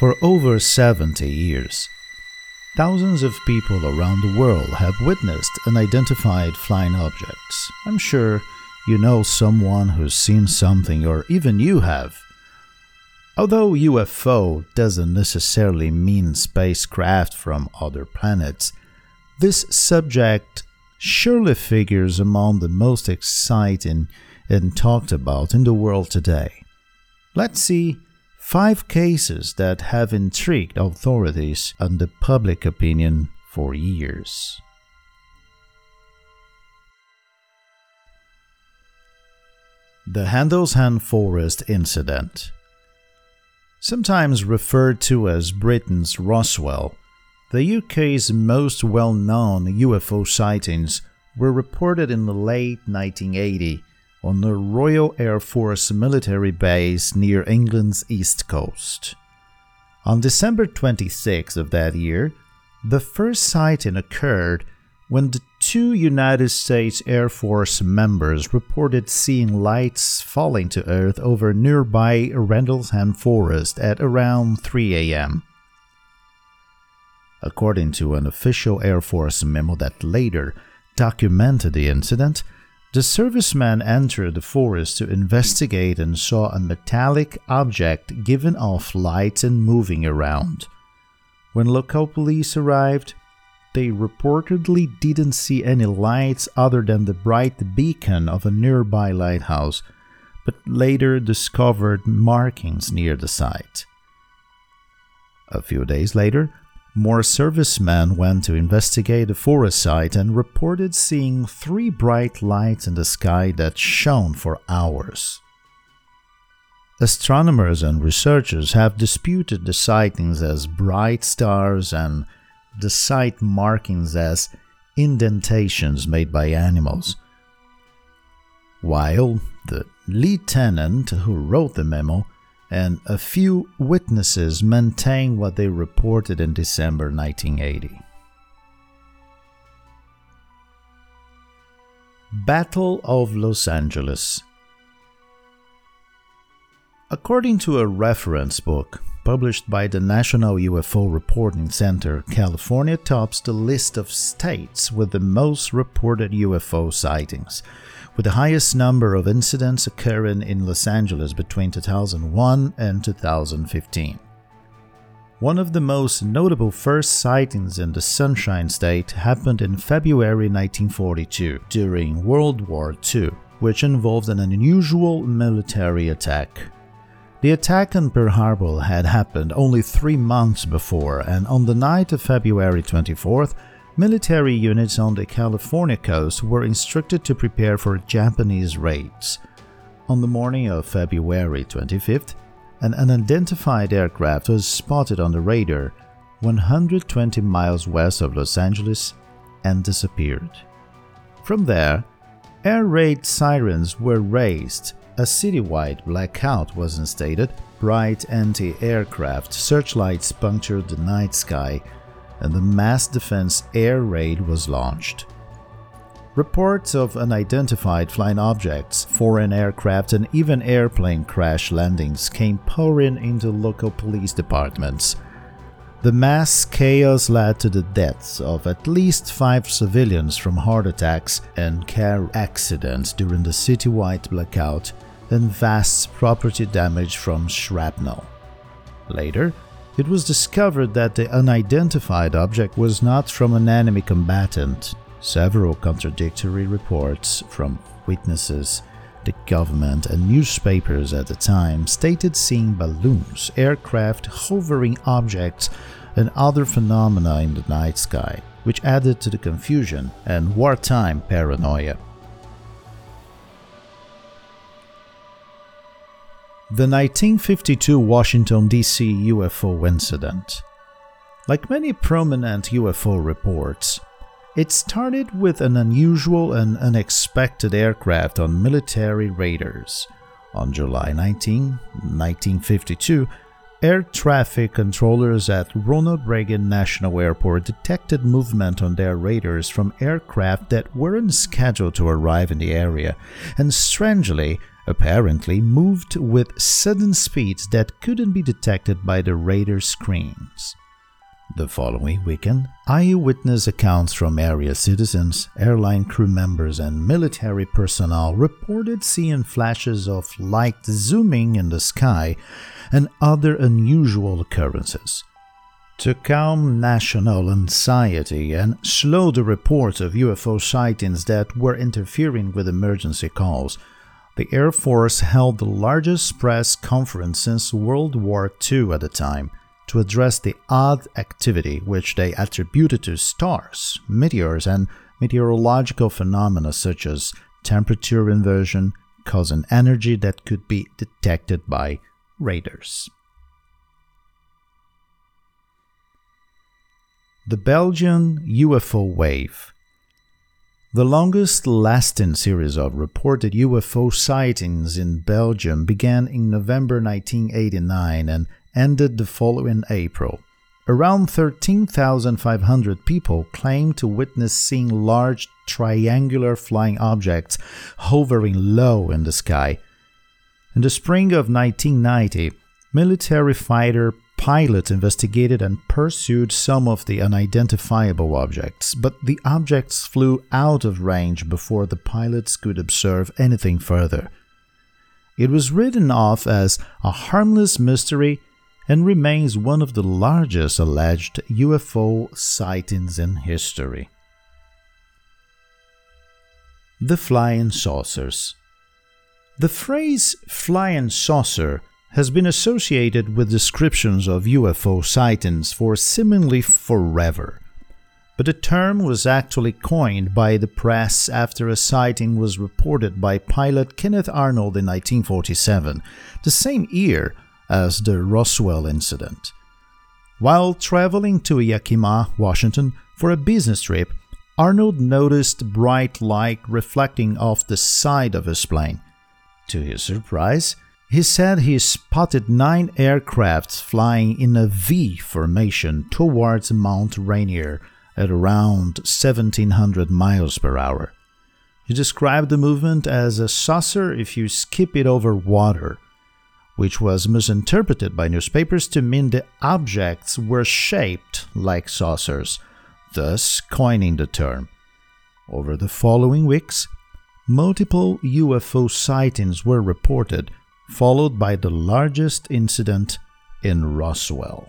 For over 70 years, thousands of people around the world have witnessed unidentified flying objects. I'm sure you know someone who's seen something, or even you have. Although UFO doesn't necessarily mean spacecraft from other planets, this subject surely figures among the most exciting and talked about in the world today. Let's see five cases that have intrigued authorities and the public opinion for years. The Rendlesham Forest Incident Sometimes referred to as Britain's Roswell, the UK's most well-known UFO sightings were reported in the late 1980 on the Royal Air Force military base near England's east coast. On December 26 of that year, the first sighting occurred when the two United States Air Force members reported seeing lights falling to Earth over nearby Rendlesham Forest at around 3 a.m. According to an official Air Force memo that later documented the incident, the serviceman entered the forest to investigate and saw a metallic object giving off light and moving around. When local police arrived, they reportedly didn't see any lights other than the bright beacon of a nearby lighthouse, but later discovered markings near the site. A few days later, more servicemen went to investigate the forest site and reported seeing three bright lights in the sky that shone for hours. Astronomers and researchers have disputed the sightings as bright stars and the site markings as indentations made by animals. While the lieutenant who wrote the memo and a few witnesses maintain what they reported in December 1980. Battle of Los Angeles According to a reference book published by the National UFO Reporting Center, California tops the list of states with the most reported UFO sightings with the highest number of incidents occurring in Los Angeles between 2001 and 2015. One of the most notable first sightings in the Sunshine State happened in February 1942 during World War II, which involved an unusual military attack. The attack on Pearl Harbor had happened only three months before, and on the night of February 24th, military units on the California coast were instructed to prepare for Japanese raids. On the morning of February 25th, an unidentified aircraft was spotted on the radar 120 miles west of Los Angeles and disappeared. From there, air raid sirens were raised, a citywide blackout was instated, bright anti aircraft searchlights punctured the night sky, and the mass defense air raid was launched. Reports of unidentified flying objects, foreign aircraft, and even airplane crash landings came pouring into local police departments. The mass chaos led to the deaths of at least five civilians from heart attacks and car accidents during the citywide blackout, and vast property damage from shrapnel. Later, it was discovered that the unidentified object was not from an enemy combatant. Several contradictory reports from witnesses, the government, and newspapers at the time stated seeing balloons, aircraft, hovering objects, and other phenomena in the night sky, which added to the confusion and wartime paranoia. The 1952 Washington, D.C. UFO incident. Like many prominent UFO reports, it started with an unusual and unexpected aircraft on military radars. On July 19, 1952, air traffic controllers at Ronald Reagan National Airport detected movement on their radars from aircraft that weren't scheduled to arrive in the area, and strangely, apparently moved with sudden speeds that couldn't be detected by the radar screens. The following weekend, eyewitness accounts from area citizens, airline crew members, and military personnel reported seeing flashes of light zooming in the sky and other unusual occurrences. To calm national anxiety and slow the reports of UFO sightings that were interfering with emergency calls, the Air Force held the largest press conference since World War II at the time to address the odd activity which they attributed to stars, meteors, and meteorological phenomena such as temperature inversion causing energy that could be detected by radars. The Belgian UFO Wave the longest lasting series of reported UFO sightings in Belgium began in November 1989 and ended the following April. Around 13,500 people claimed to witness seeing large triangular flying objects hovering low in the sky. In the spring of 1990, military fighter pilots investigated and pursued some of the unidentifiable objects, but the objects flew out of range before the pilots could observe anything further. It was written off as a harmless mystery and remains one of the largest alleged UFO sightings in history. The Flying Saucers The phrase flying saucer has been associated with descriptions of UFO sightings for seemingly forever. But the term was actually coined by the press after a sighting was reported by pilot Kenneth Arnold in 1947, the same year as the Roswell incident. While traveling to Yakima, Washington, for a business trip, Arnold noticed bright light reflecting off the side of his plane. To his surprise, he said he spotted nine aircrafts flying in a V formation towards Mount Rainier at around 1700 miles per hour. He described the movement as a saucer if you skip it over water, which was misinterpreted by newspapers to mean the objects were shaped like saucers, thus coining the term. Over the following weeks, multiple UFO sightings were reported followed by the largest incident in Roswell.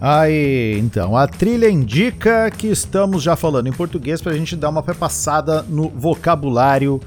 Aí, então, a trilha indica que estamos já falando em português para a gente dar uma passada no vocabulário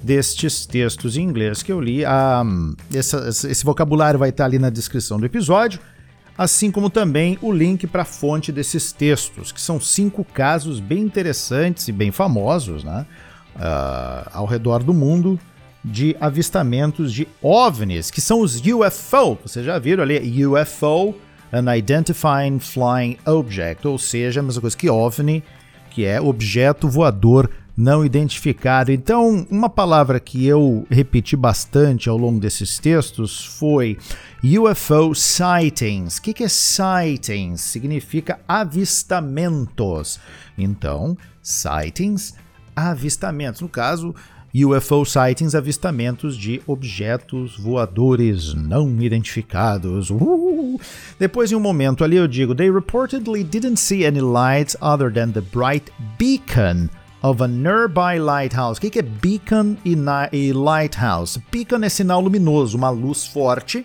destes textos em inglês que eu li. Ah, essa, esse vocabulário vai estar ali na descrição do episódio assim como também o link para a fonte desses textos, que são cinco casos bem interessantes e bem famosos né, uh, ao redor do mundo de avistamentos de OVNIs, que são os UFO. Vocês já viram ali, UFO, Unidentified Flying Object, ou seja, a mesma coisa que OVNI, que é objeto voador não identificado. Então, uma palavra que eu repeti bastante ao longo desses textos foi UFO sightings. O que, é sightings? Significa avistamentos. Então, sightings, avistamentos. No caso, UFO sightings, avistamentos de objetos voadores não identificados. Uh! Depois, em um momento ali, eu digo: They reportedly didn't see any lights other than the bright beacon of a nearby lighthouse. O que, é beacon e, e, lighthouse? Beacon é sinal luminoso, uma luz forte.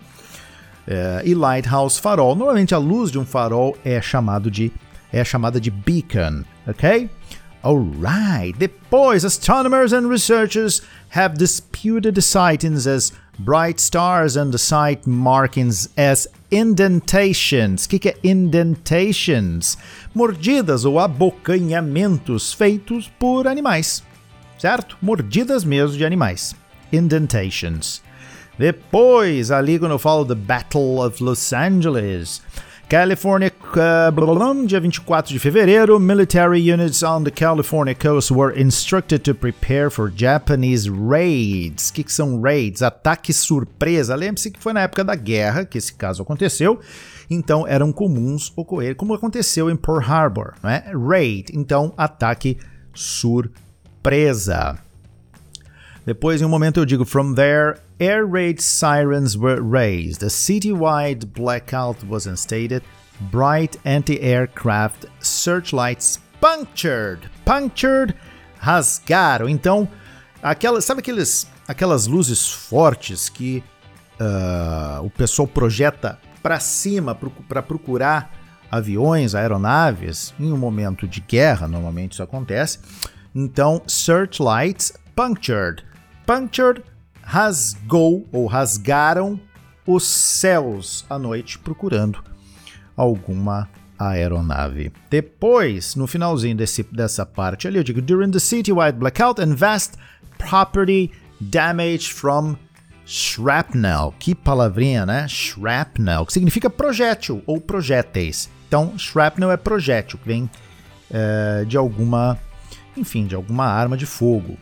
É, e lighthouse, farol. Normalmente a luz de um farol é chamado de é chamada de beacon, ok? Alright. Depois, astronomers and researchers have disputed the sightings as bright stars and the site markings as indentations. O que, que é indentations? Mordidas ou abocanhamentos feitos por animais, certo? Mordidas mesmo de animais. Indentations. Depois, ali quando eu falo The Battle of Los Angeles, California, uh, dia 24 de fevereiro, military units on the California coast were instructed to prepare for Japanese raids. O que, que são raids? Ataque surpresa. Lembre-se que foi na época da guerra que esse caso aconteceu, então eram comuns ocorrer, como aconteceu em Pearl Harbor, né? Raid, então ataque surpresa. Depois, em um momento, eu digo: From there, air raid sirens were raised, a citywide blackout was instated, bright anti-aircraft searchlights punctured. Punctured, rasgaram. Então, aquela, sabe aqueles, aquelas luzes fortes que uh, o pessoal projeta para cima para procurar aviões, aeronaves, em um momento de guerra, normalmente isso acontece. Então, searchlights punctured punctured rasgou ou rasgaram os céus à noite procurando alguma aeronave. Depois, no finalzinho desse, dessa parte ali, eu digo: During the citywide blackout and vast property damage from shrapnel. Que palavrinha, né? Shrapnel, que significa projétil ou projéteis. Então, shrapnel é projétil, que vem é, de alguma, enfim, de alguma arma de fogo.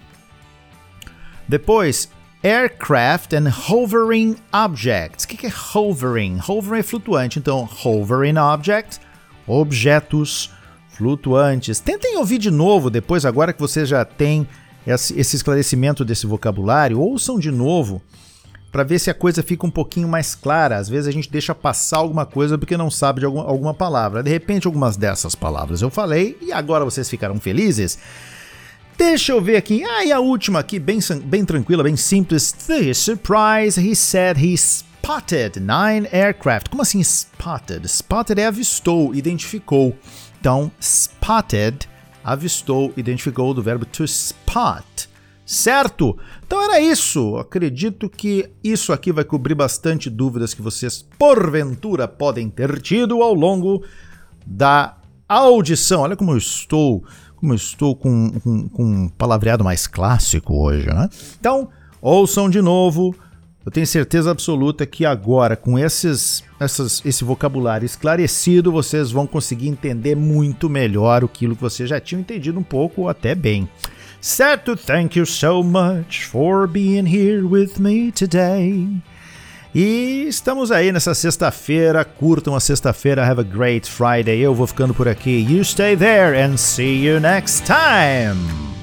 Depois, Aircraft and Hovering Objects. O que é hovering? Hovering é flutuante, então hovering objects, objetos flutuantes. Tentem ouvir de novo depois, agora que você já tem esse esclarecimento desse vocabulário, ouçam de novo para ver se a coisa fica um pouquinho mais clara. Às vezes a gente deixa passar alguma coisa porque não sabe de alguma, alguma palavra. De repente, algumas dessas palavras eu falei e agora vocês ficaram felizes. Deixa eu ver aqui. Ah, e a última aqui, bem, bem tranquila, bem simples. The surprise, he said he spotted nine aircraft. Como assim spotted? Spotted é avistou, identificou. Então, spotted, avistou, identificou do verbo to spot. Certo? Então era isso. Acredito que isso aqui vai cobrir bastante dúvidas que vocês porventura podem ter tido ao longo da audição. Olha como eu estou como eu estou com, com, com um palavreado mais clássico hoje, né? Então, ouçam de novo. Eu tenho certeza absoluta que agora, com esses, essas, esse vocabulário esclarecido, vocês vão conseguir entender muito melhor aquilo que vocês já tinham entendido um pouco ou até bem. Certo? Thank you so much for being here with me today. E estamos aí nessa sexta-feira. Curtam a sexta-feira. Have a great Friday. Eu vou ficando por aqui. You stay there and see you next time.